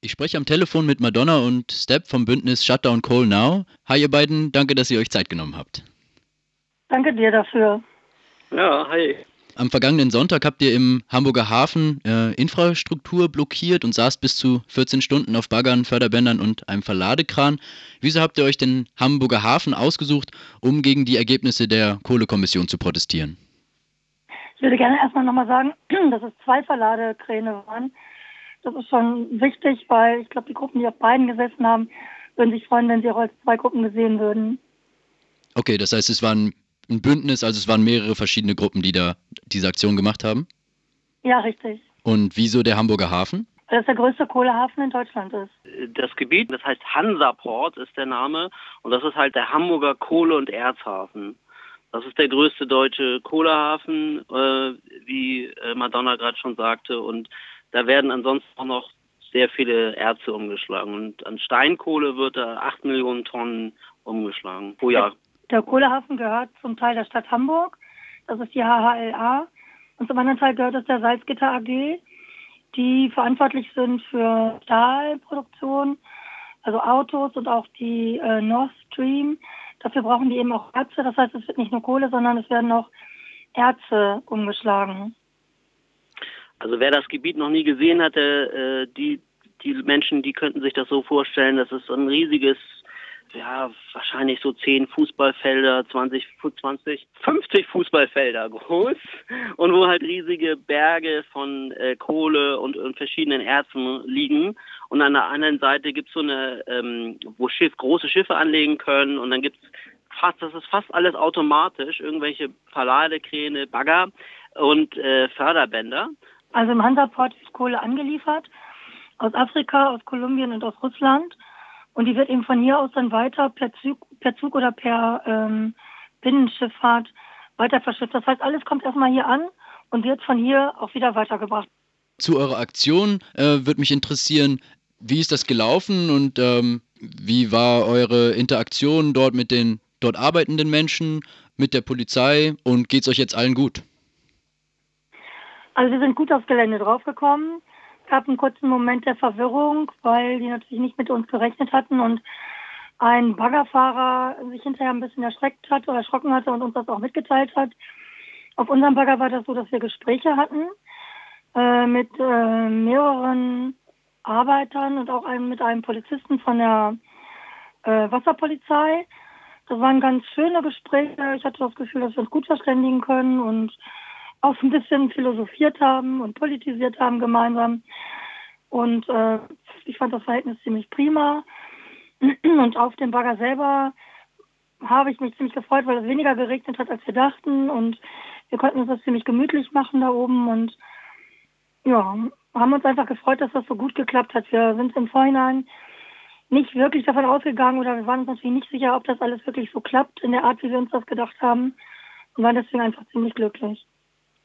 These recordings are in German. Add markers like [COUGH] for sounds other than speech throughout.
Ich spreche am Telefon mit Madonna und Step vom Bündnis Shutdown Coal Now. Hi ihr beiden, danke, dass ihr euch Zeit genommen habt. Danke dir dafür. Ja, hi. Am vergangenen Sonntag habt ihr im Hamburger Hafen äh, Infrastruktur blockiert und saßt bis zu 14 Stunden auf Baggern, Förderbändern und einem Verladekran. Wieso habt ihr euch den Hamburger Hafen ausgesucht, um gegen die Ergebnisse der Kohlekommission zu protestieren? Ich würde gerne erstmal nochmal sagen, [CLEARS THROAT] dass es zwei Verladekräne waren. Das ist schon wichtig, weil ich glaube, die Gruppen, die auf beiden gesessen haben, würden sich freuen, wenn sie auch als zwei Gruppen gesehen würden. Okay, das heißt, es waren ein Bündnis, also es waren mehrere verschiedene Gruppen, die da diese Aktion gemacht haben? Ja, richtig. Und wieso der Hamburger Hafen? Weil das der größte Kohlehafen in Deutschland ist. Das Gebiet, das heißt Hansaport ist der Name und das ist halt der Hamburger Kohle- und Erzhafen. Das ist der größte deutsche Kohlehafen, äh, wie äh, Madonna gerade schon sagte und da werden ansonsten auch noch sehr viele Erze umgeschlagen und an Steinkohle wird da 8 Millionen Tonnen umgeschlagen pro Jahr. Der Kohlehafen gehört zum Teil der Stadt Hamburg, das ist die HHLA, und zum anderen Teil gehört es der Salzgitter AG, die verantwortlich sind für Stahlproduktion, also Autos und auch die äh, Nord Stream. Dafür brauchen die eben auch Erze, das heißt, es wird nicht nur Kohle, sondern es werden auch Erze umgeschlagen. Also wer das Gebiet noch nie gesehen hatte, äh, die, die Menschen, die könnten sich das so vorstellen, das ist ein riesiges ja, wahrscheinlich so 10 Fußballfelder, 20, 20, 50 Fußballfelder groß [LAUGHS] und wo halt riesige Berge von äh, Kohle und, und verschiedenen Erzen liegen. Und an der anderen Seite gibt's so eine, ähm, wo Schiff, große Schiffe anlegen können und dann gibt's fast, das ist fast alles automatisch, irgendwelche Verladekräne, Bagger und äh, Förderbänder. Also im Hansaport ist Kohle angeliefert aus Afrika, aus Kolumbien und aus Russland. Und die wird eben von hier aus dann weiter per Zug, per Zug oder per ähm, Binnenschifffahrt weiter verschifft. Das heißt, alles kommt erstmal hier an und wird von hier auch wieder weitergebracht. Zu eurer Aktion äh, würde mich interessieren, wie ist das gelaufen und ähm, wie war eure Interaktion dort mit den dort arbeitenden Menschen, mit der Polizei und geht es euch jetzt allen gut? Also wir sind gut aufs Gelände draufgekommen gab einen kurzen Moment der Verwirrung, weil die natürlich nicht mit uns gerechnet hatten und ein Baggerfahrer sich hinterher ein bisschen erschreckt hat oder erschrocken hatte und uns das auch mitgeteilt hat. Auf unserem Bagger war das so, dass wir Gespräche hatten äh, mit äh, mehreren Arbeitern und auch einem, mit einem Polizisten von der äh, Wasserpolizei. Das waren ganz schöne Gespräche. Ich hatte das Gefühl, dass wir uns gut verständigen können und auch ein bisschen philosophiert haben und politisiert haben gemeinsam. Und äh, ich fand das Verhältnis ziemlich prima. [CLEARS THROAT] Und auf dem Bagger selber habe ich mich ziemlich gefreut, weil es weniger geregnet hat, als wir dachten. Und wir konnten uns das ziemlich gemütlich machen da oben. Und ja, haben uns einfach gefreut, dass das so gut geklappt hat. Wir sind im Vorhinein nicht wirklich davon ausgegangen oder wir waren uns natürlich nicht sicher, ob das alles wirklich so klappt in der Art, wie wir uns das gedacht haben. Und waren deswegen einfach ziemlich glücklich.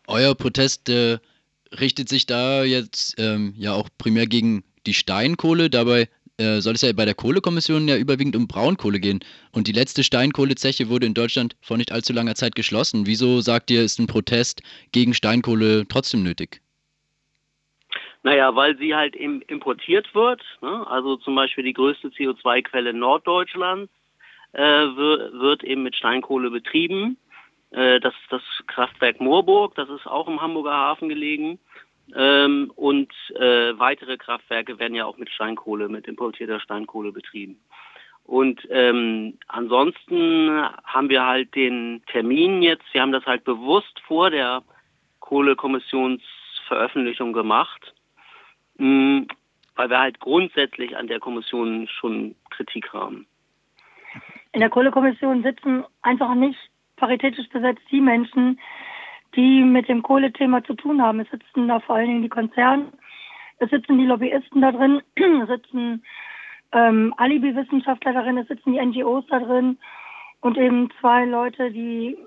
Euer Protest äh, richtet sich da jetzt ähm, ja auch primär gegen die Steinkohle. Dabei äh, soll es ja bei der Kohlekommission ja überwiegend um Braunkohle gehen. Und die letzte Steinkohlezeche wurde in Deutschland vor nicht allzu langer Zeit geschlossen. Wieso sagt ihr, ist ein Protest gegen Steinkohle trotzdem nötig? Naja, weil sie halt importiert wird. Ne? Also zum Beispiel die größte CO2-Quelle Norddeutschlands äh, wird, wird eben mit Steinkohle betrieben. Äh, das ist das Kraftwerk Moorburg, das ist auch im Hamburger Hafen gelegen. Ähm, und äh, weitere Kraftwerke werden ja auch mit Steinkohle, mit importierter Steinkohle betrieben. Und ähm, ansonsten haben wir halt den Termin jetzt, wir haben das halt bewusst vor der Kohlekommissionsveröffentlichung gemacht, mh, hm, weil wir halt grundsätzlich an der Kommission schon Kritik haben. In der Kohlekommission sitzen einfach nicht paritätisch besetzt die Menschen, die mit dem Kohlethema zu tun haben. Es sitzen da vor allen Dingen die Konzerne, es sitzen die Lobbyisten da drin, [CLEARS THROAT] es sitzen ähm, Alibi-Wissenschaftler darin, es sitzen die NGOs da drin und eben zwei Leute, die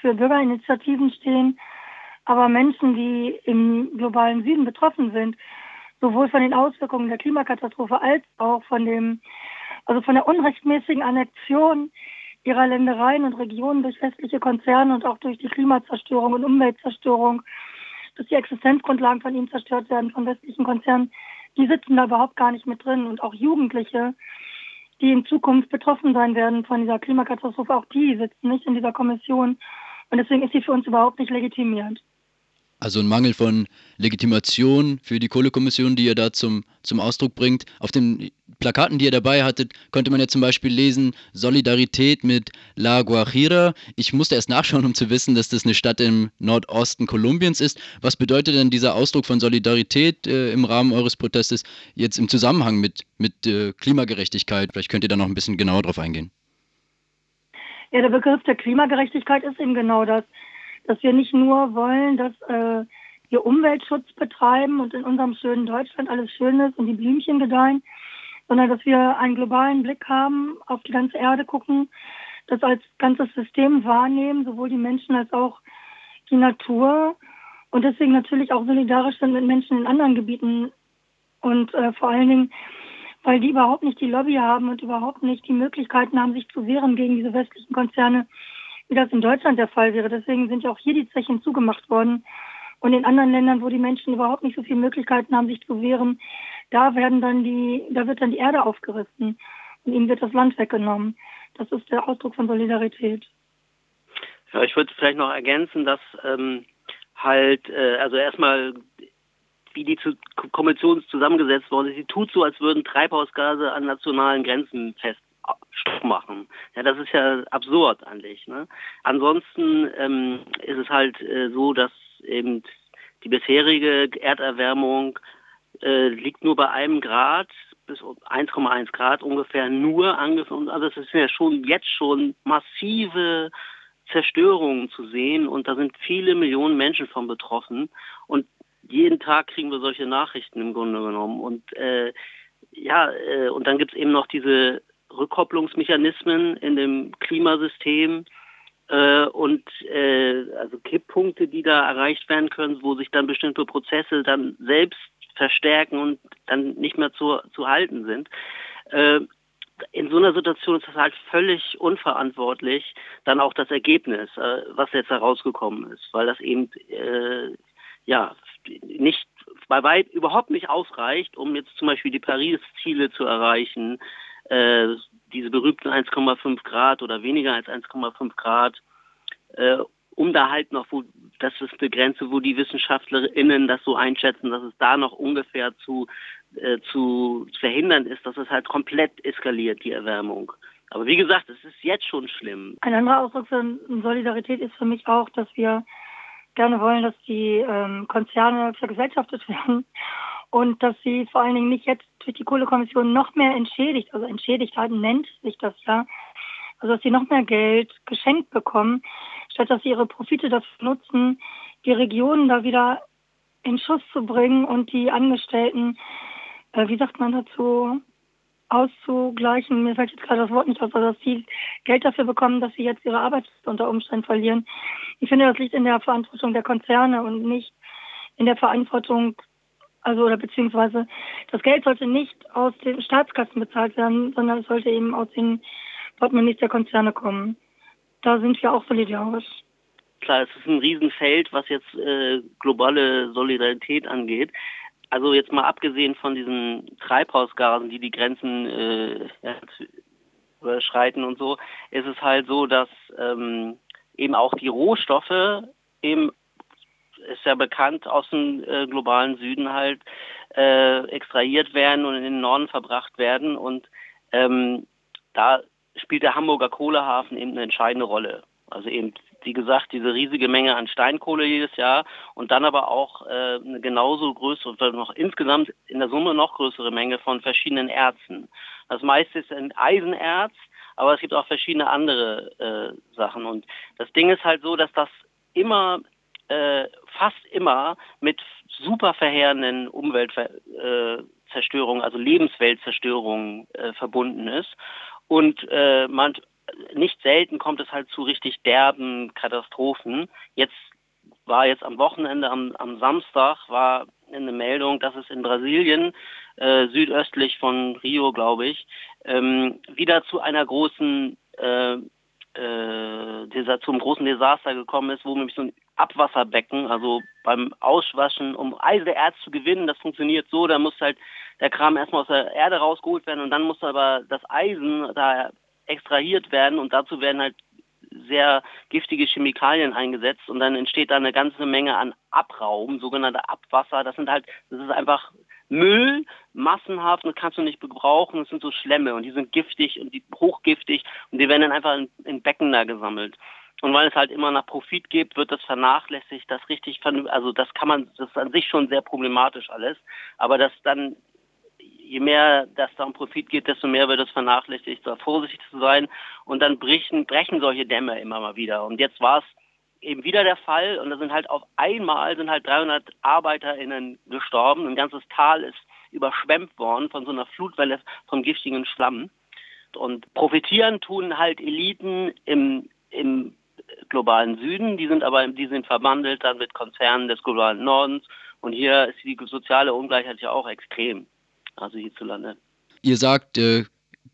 für Bürgerinitiativen stehen, aber Menschen, die im globalen Süden betroffen sind, sowohl von den Auswirkungen der Klimakatastrophe als auch von dem, also von der unrechtmäßigen Annexion ihrer Ländereien und Regionen durch westliche Konzerne und auch durch die Klimazerstörung und Umweltzerstörung, dass die Existenzgrundlagen von ihnen zerstört werden von westlichen Konzernen, die sitzen da überhaupt gar nicht mit drin. Und auch Jugendliche, die in Zukunft betroffen sein werden von dieser Klimakatastrophe, auch die sitzen nicht in dieser Kommission. Und deswegen ist sie für uns überhaupt nicht legitimiert. Also ein Mangel von Legitimation für die Kohlekommission, die ihr da zum, zum Ausdruck bringt. Auf den Plakaten, die ihr dabei hattet, konnte man ja zum Beispiel lesen, Solidarität mit La Guajira. Ich musste erst nachschauen, um zu wissen, dass das eine Stadt im Nordosten Kolumbiens ist. Was bedeutet denn dieser Ausdruck von Solidarität äh, im Rahmen eures Protestes jetzt im Zusammenhang mit, mit äh, Klimagerechtigkeit? Vielleicht könnt ihr da noch ein bisschen genauer drauf eingehen. Ja, der Begriff der Klimagerechtigkeit ist eben genau das dass wir nicht nur wollen, dass äh, wir Umweltschutz betreiben und in unserem schönen Deutschland alles schön ist und die Blümchen gedeihen, sondern dass wir einen globalen Blick haben, auf die ganze Erde gucken, das als ganzes System wahrnehmen, sowohl die Menschen als auch die Natur und deswegen natürlich auch solidarisch sind mit Menschen in anderen Gebieten und äh, vor allen Dingen, weil die überhaupt nicht die Lobby haben und überhaupt nicht die Möglichkeiten haben, sich zu wehren gegen diese westlichen Konzerne, wie das in Deutschland der Fall wäre. Deswegen sind ja auch hier die Zechen zugemacht worden. Und in anderen Ländern, wo die Menschen überhaupt nicht so viele Möglichkeiten haben, sich zu wehren, da werden dann die, da wird dann die Erde aufgerissen und ihnen wird das Land weggenommen. Das ist der Ausdruck von Solidarität. Ja, ich würde vielleicht noch ergänzen, dass ähm, halt, äh, also erstmal, wie die Kommission zusammengesetzt ist, sie tut so, als würden Treibhausgase an nationalen Grenzen fest Stopp machen. Ja, das ist ja absurd eigentlich. Ne? Ansonsten ähm, ist es halt äh, so, dass eben die bisherige Erderwärmung äh, liegt nur bei einem Grad bis 1,1 Grad ungefähr nur angefangen. Also es sind ja schon jetzt schon massive Zerstörungen zu sehen und da sind viele Millionen Menschen von betroffen und jeden Tag kriegen wir solche Nachrichten im Grunde genommen und äh, ja äh, und dann gibt es eben noch diese Rückkopplungsmechanismen in dem Klimasystem äh, und äh, also Kipppunkte, die da erreicht werden können, wo sich dann bestimmte Prozesse dann selbst verstärken und dann nicht mehr zu, zu halten sind. Äh, in so einer Situation ist das halt völlig unverantwortlich, dann auch das Ergebnis, äh, was jetzt herausgekommen ist, weil das eben äh, ja nicht bei weit überhaupt nicht ausreicht, um jetzt zum Beispiel die Paris-Ziele zu erreichen, äh, diese berühmten 1,5 Grad oder weniger als 1,5 Grad, äh, um da halt noch, wo, das ist eine Grenze, wo die WissenschaftlerInnen das so einschätzen, dass es da noch ungefähr zu, äh, zu verhindern ist, dass es halt komplett eskaliert, die Erwärmung. Aber wie gesagt, es ist jetzt schon schlimm. Ein anderer Ausdruck von Solidarität ist für mich auch, dass wir gerne wollen, dass die ähm, Konzerne vergesellschaftet [LAUGHS] werden und dass sie vor allen Dingen nicht jetzt durch die Kohlekommission noch mehr entschädigt, also entschädigt halt nennt sich das ja, also dass sie noch mehr Geld geschenkt bekommen, statt dass sie ihre Profite dafür nutzen, die Regionen da wieder in Schuss zu bringen und die Angestellten, äh, wie sagt man dazu, auszugleichen. Mir fällt jetzt gerade das Wort nicht aus, also dass sie Geld dafür bekommen, dass sie jetzt ihre Arbeit unter Umständen verlieren. Ich finde, das liegt in der Verantwortung der Konzerne und nicht in der Verantwortung also oder beziehungsweise das Geld sollte nicht aus den Staatskassen bezahlt werden, sondern es sollte eben aus den Portemonnaies der Konzerne kommen. Da sind wir auch solidarisch. Klar, es ist ein Riesenfeld, was jetzt äh, globale Solidarität angeht. Also jetzt mal abgesehen von diesen Treibhausgasen, die die Grenzen äh, überschreiten und so, ist es halt so, dass ähm, eben auch die Rohstoffe eben ist ja bekannt, aus dem äh, globalen Süden halt äh, extrahiert werden und in den Norden verbracht werden. Und ähm, da spielt der Hamburger Kohlehafen eben eine entscheidende Rolle. Also eben, wie gesagt, diese riesige Menge an Steinkohle jedes Jahr und dann aber auch äh, eine genauso größere, noch insgesamt in der Summe noch größere Menge von verschiedenen Erzen. Das meiste ist ein Eisenerz, aber es gibt auch verschiedene andere äh, Sachen. Und das Ding ist halt so, dass das immer äh, fast immer mit super verheerenden Umweltzerstörungen, also Lebensweltzerstörungen äh, verbunden ist. Und äh, man nicht selten kommt es halt zu richtig derben Katastrophen. Jetzt war jetzt am Wochenende, am, am Samstag, war eine Meldung, dass es in Brasilien, äh, südöstlich von Rio, glaube ich, ähm, wieder zu einer großen äh, dieser, zum großen Desaster gekommen ist, wo nämlich so ein Abwasserbecken, also beim Auswaschen, um Eisenerz zu gewinnen, das funktioniert so, da muss halt der Kram erstmal aus der Erde rausgeholt werden und dann muss aber das Eisen da extrahiert werden und dazu werden halt sehr giftige Chemikalien eingesetzt und dann entsteht da eine ganze Menge an Abraum, sogenannte Abwasser. Das sind halt, das ist einfach Müll, massenhaft und kannst du nicht gebrauchen. Das sind so Schlemme und die sind giftig und die hochgiftig und die werden dann einfach in, in Becken da gesammelt. Und weil es halt immer nach Profit geht, wird das vernachlässigt, das richtig, also das kann man, das ist an sich schon sehr problematisch alles, aber das dann je mehr das da um Profit geht, desto mehr wird es vernachlässigt, da vorsichtig zu sein. Und dann brechen, brechen solche Dämme immer mal wieder. Und jetzt war es eben wieder der Fall. Und da sind halt auf einmal sind halt 300 ArbeiterInnen gestorben. Ein ganzes Tal ist überschwemmt worden von so einer Flutwelle vom giftigen Schlamm. Und profitieren tun halt Eliten im, im globalen Süden. Die sind aber, die sind verwandelt dann mit Konzernen des globalen Nordens. Und hier ist die soziale Ungleichheit ja auch extrem also hierzulande. Ihr sagt, äh,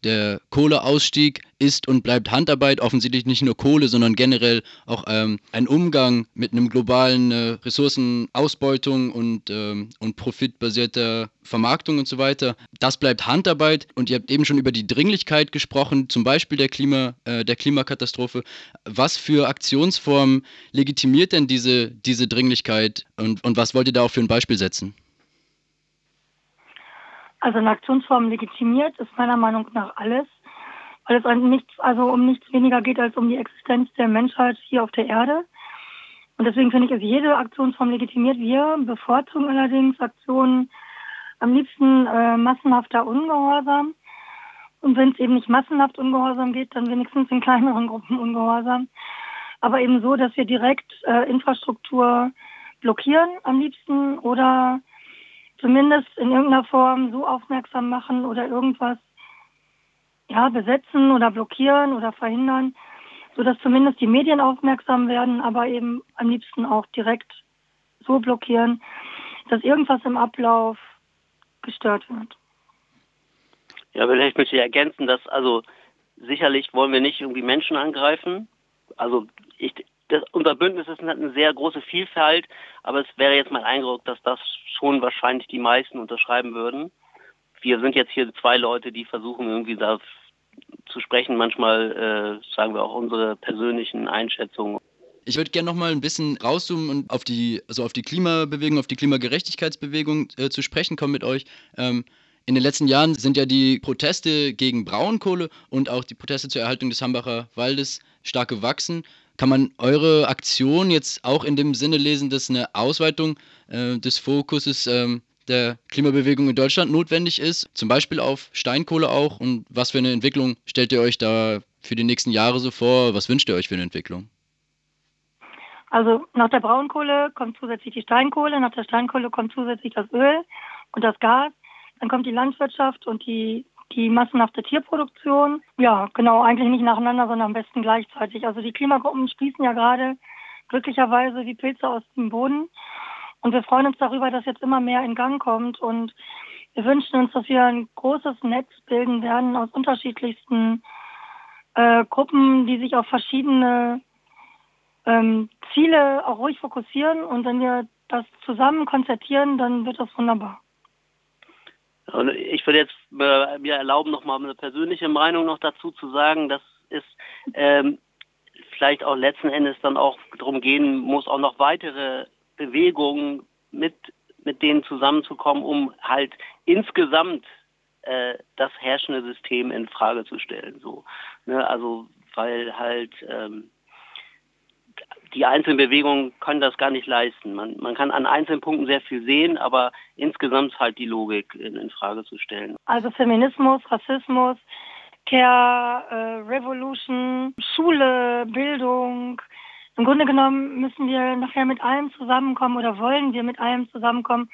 der Kohleausstieg ist und bleibt Handarbeit, offensichtlich nicht nur Kohle, sondern generell auch ähm, ein Umgang mit einem globalen äh, Ressourcenausbeutung und, ähm, und profitbasierter Vermarktung und so weiter. Das bleibt Handarbeit und ihr habt eben schon über die Dringlichkeit gesprochen, zum Beispiel der, Klima, äh, der Klimakatastrophe. Was für Aktionsformen legitimiert denn diese, diese Dringlichkeit und, und was wollt ihr da auch für ein Beispiel setzen? Also eine Aktionsform legitimiert ist meiner Meinung nach alles, weil es an nichts, also um nichts weniger geht als um die Existenz der Menschheit hier auf der Erde. Und deswegen finde ich, ist jede Aktionsform legitimiert. Wir bevorzugen allerdings Aktionen am liebsten äh, massenhafter Ungehorsam. Und wenn es eben nicht massenhaft Ungehorsam geht, dann wenigstens in kleineren Gruppen Ungehorsam. Aber eben so, dass wir direkt äh, Infrastruktur blockieren am liebsten oder zumindest in irgendeiner Form so aufmerksam machen oder irgendwas ja, besetzen oder blockieren oder verhindern, sodass zumindest die Medien aufmerksam werden, aber eben am liebsten auch direkt so blockieren, dass irgendwas im Ablauf gestört wird. Ja, vielleicht möchte ich ergänzen, dass also sicherlich wollen wir nicht irgendwie Menschen angreifen. Also ich, das, unser Bündnis ist eine sehr große Vielfalt, aber es wäre jetzt mein Eindruck, dass das schon wahrscheinlich die meisten unterschreiben würden. Wir sind jetzt hier zwei Leute, die versuchen irgendwie da zu sprechen, manchmal äh, sagen wir auch unsere persönlichen Einschätzungen. Ich würde gerne noch mal ein bisschen rauszoomen und auf die, also auf die Klimabewegung, auf die Klimagerechtigkeitsbewegung äh, zu sprechen kommen mit euch. Ähm, in den letzten Jahren sind ja die Proteste gegen Braunkohle und auch die Proteste zur Erhaltung des Hambacher Waldes stark gewachsen. Kann man eure Aktion jetzt auch in dem Sinne lesen, dass eine Ausweitung äh, des Fokuses ähm, der Klimabewegung in Deutschland notwendig ist, zum Beispiel auf Steinkohle auch? Und was für eine Entwicklung stellt ihr euch da für die nächsten Jahre so vor? Was wünscht ihr euch für eine Entwicklung? Also nach der Braunkohle kommt zusätzlich die Steinkohle, nach der Steinkohle kommt zusätzlich das Öl und das Gas, dann kommt die Landwirtschaft und die die massenhafte Tierproduktion. Ja, genau, eigentlich nicht nacheinander, sondern am besten gleichzeitig. Also die Klimagruppen sprießen ja gerade glücklicherweise wie Pilze aus dem Boden. Und wir freuen uns darüber, dass jetzt immer mehr in Gang kommt. Und wir wünschen uns, dass wir ein großes Netz bilden werden aus unterschiedlichsten äh, Gruppen, die sich auf verschiedene ähm, Ziele auch ruhig fokussieren. Und wenn wir das zusammen konzertieren, dann wird das wunderbar. Und ich würde jetzt äh, mir erlauben, noch mal eine persönliche Meinung noch dazu zu sagen, dass es ähm, vielleicht auch letzten Endes dann auch darum gehen muss, auch noch weitere Bewegungen mit, mit denen zusammenzukommen, um halt insgesamt äh, das herrschende System in Frage zu stellen. So, ne? Also weil halt ähm, die einzelnen Bewegungen können das gar nicht leisten. Man, man kann an einzelnen Punkten sehr viel sehen, aber insgesamt halt die Logik in, in Frage zu stellen. Also Feminismus, Rassismus, Care, äh, Revolution, Schule, Bildung. Im Grunde genommen müssen wir nachher mit allem zusammenkommen oder wollen wir mit allem zusammenkommen,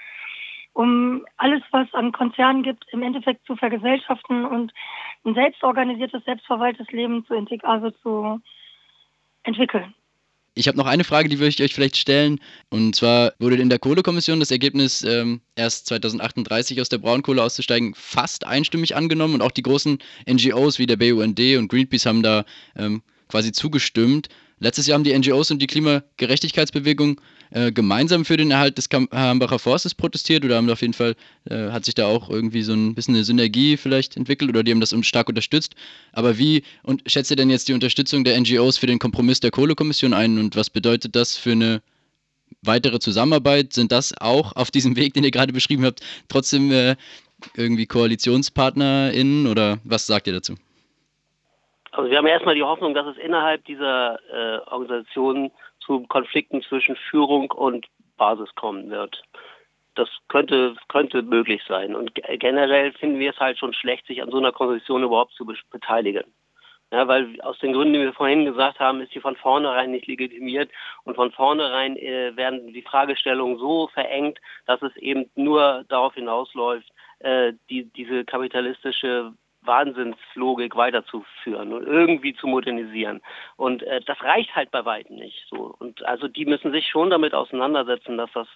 um alles, was an Konzernen gibt, im Endeffekt zu vergesellschaften und ein selbstorganisiertes, selbstverwaltetes Leben zu, also zu entwickeln. Ich habe noch eine Frage, die würde ich euch vielleicht stellen. Und zwar wurde in der Kohlekommission das Ergebnis, ähm, erst 2038 aus der Braunkohle auszusteigen, fast einstimmig angenommen. Und auch die großen NGOs wie der BUND und Greenpeace haben da ähm, quasi zugestimmt. Letztes Jahr haben die NGOs und die Klimagerechtigkeitsbewegung äh, gemeinsam für den Erhalt des Hambacher Forstes protestiert oder haben auf jeden Fall, äh, hat sich da auch irgendwie so ein bisschen eine Synergie vielleicht entwickelt oder die haben das stark unterstützt. Aber wie und schätzt ihr denn jetzt die Unterstützung der NGOs für den Kompromiss der Kohlekommission ein und was bedeutet das für eine weitere Zusammenarbeit? Sind das auch auf diesem Weg, den ihr gerade beschrieben habt, trotzdem äh, irgendwie KoalitionspartnerInnen oder was sagt ihr dazu? Also wir haben erstmal die Hoffnung, dass es innerhalb dieser äh, Organisation zu Konflikten zwischen Führung und Basis kommen wird. Das könnte, könnte möglich sein. Und generell finden wir es halt schon schlecht, sich an so einer Konstitution überhaupt zu beteiligen. Ja, weil aus den Gründen, die wir vorhin gesagt haben, ist sie von vornherein nicht legitimiert und von vornherein äh, werden die Fragestellungen so verengt, dass es eben nur darauf hinausläuft, äh, die, diese kapitalistische Wahnsinnslogik weiterzuführen und irgendwie zu modernisieren. Und äh, das reicht halt bei weitem nicht. So. Und also die müssen sich schon damit auseinandersetzen, dass das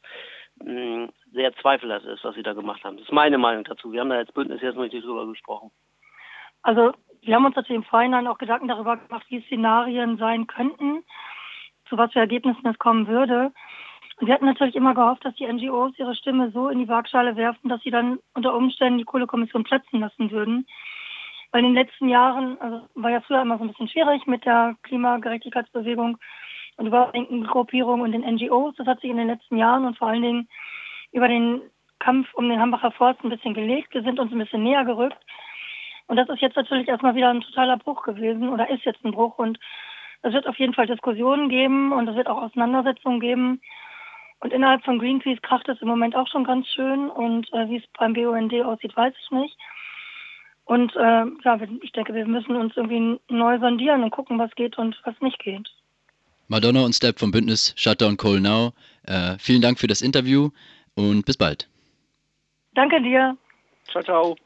mh, hm, sehr zweifelhaft ist, was sie da gemacht haben. Das ist meine Meinung dazu. Wir haben da als Bündnis jetzt noch nicht drüber gesprochen. Also wir haben uns natürlich im Vorhinein auch Gedanken darüber gemacht, wie Szenarien sein könnten, zu was für Ergebnissen es kommen würde. Wir hatten natürlich immer gehofft, dass die NGOs ihre Stimme so in die Waagschale werfen, dass sie dann unter Umständen die Kohlekommission platzen lassen würden. Weil in den letzten Jahren, also war ja früher immer so ein bisschen schwierig mit der Klimagerechtigkeitsbewegung und über linken Gruppierungen und den NGOs. Das hat sich in den letzten Jahren und vor allen Dingen über den Kampf um den Hambacher Forst ein bisschen gelegt. Wir sind uns ein bisschen näher gerückt. Und das ist jetzt natürlich erstmal wieder ein totaler Bruch gewesen oder ist jetzt ein Bruch. Und es wird auf jeden Fall Diskussionen geben und es wird auch Auseinandersetzungen geben. Und innerhalb von Greenpeace kracht es im Moment auch schon ganz schön. Und äh, wie es beim BUND aussieht, weiß ich nicht. Und äh, ja, ich denke, wir müssen uns irgendwie neu sondieren und gucken, was geht und was nicht geht. Madonna und Step vom Bündnis Shutdown Coal Now. Äh, vielen Dank für das Interview und bis bald. Danke dir. Ciao, ciao.